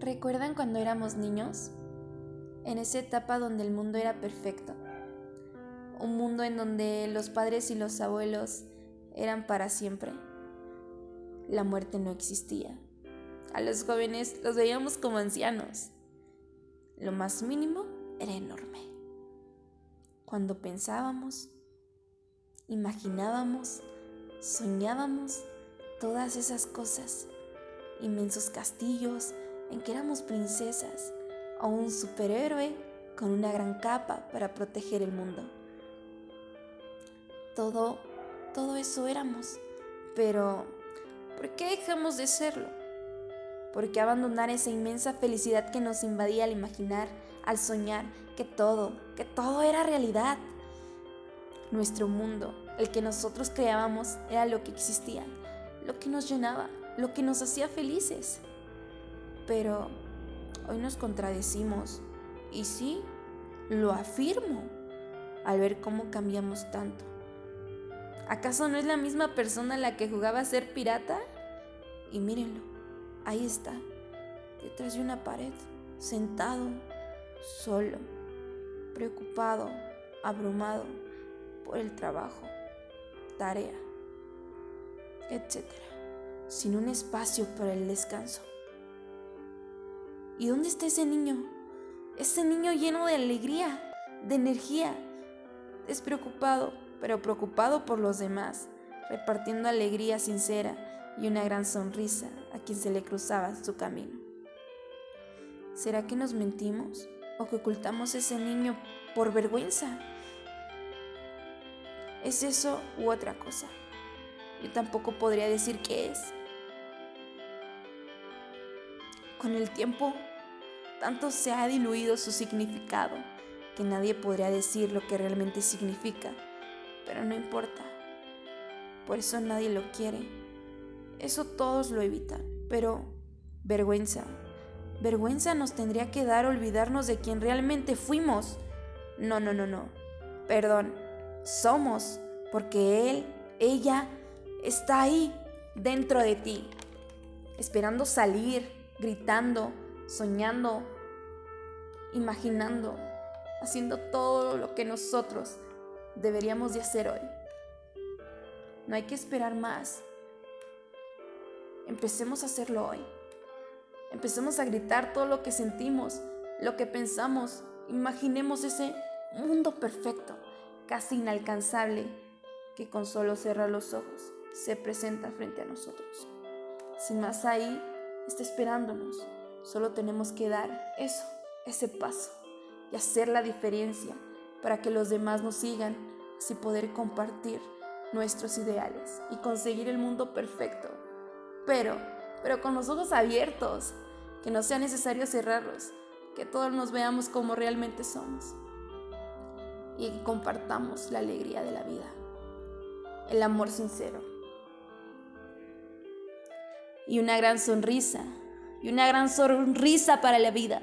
¿Recuerdan cuando éramos niños? En esa etapa donde el mundo era perfecto. Un mundo en donde los padres y los abuelos eran para siempre. La muerte no existía. A los jóvenes los veíamos como ancianos. Lo más mínimo era enorme. Cuando pensábamos, imaginábamos, soñábamos todas esas cosas, inmensos castillos en que éramos princesas o un superhéroe con una gran capa para proteger el mundo. Todo, todo eso éramos, pero ¿por qué dejamos de serlo? ¿Por qué abandonar esa inmensa felicidad que nos invadía al imaginar, al soñar que todo, que todo era realidad? Nuestro mundo, el que nosotros creábamos, era lo que existía, lo que nos llenaba, lo que nos hacía felices. Pero hoy nos contradecimos y sí, lo afirmo al ver cómo cambiamos tanto. ¿Acaso no es la misma persona la que jugaba a ser pirata? Y mírenlo, ahí está, detrás de una pared, sentado, solo, preocupado, abrumado por el trabajo, tarea, etc. Sin un espacio para el descanso. ¿Y dónde está ese niño? Ese niño lleno de alegría, de energía, despreocupado, pero preocupado por los demás, repartiendo alegría sincera y una gran sonrisa a quien se le cruzaba su camino. ¿Será que nos mentimos o que ocultamos ese niño por vergüenza? ¿Es eso u otra cosa? Yo tampoco podría decir qué es. Con el tiempo, tanto se ha diluido su significado que nadie podría decir lo que realmente significa, pero no importa. Por eso nadie lo quiere. Eso todos lo evitan, pero vergüenza. Vergüenza nos tendría que dar olvidarnos de quien realmente fuimos. No, no, no, no. Perdón, somos, porque él, ella, está ahí, dentro de ti, esperando salir, gritando, soñando, imaginando, haciendo todo lo que nosotros deberíamos de hacer hoy. No hay que esperar más. Empecemos a hacerlo hoy. Empecemos a gritar todo lo que sentimos, lo que pensamos. Imaginemos ese mundo perfecto, casi inalcanzable, que con solo cerrar los ojos se presenta frente a nosotros. Sin más ahí, está esperándonos. Solo tenemos que dar eso, ese paso y hacer la diferencia para que los demás nos sigan, así poder compartir nuestros ideales y conseguir el mundo perfecto. Pero, pero con los ojos abiertos, que no sea necesario cerrarlos, que todos nos veamos como realmente somos y compartamos la alegría de la vida, el amor sincero y una gran sonrisa, y una gran sonrisa para la vida.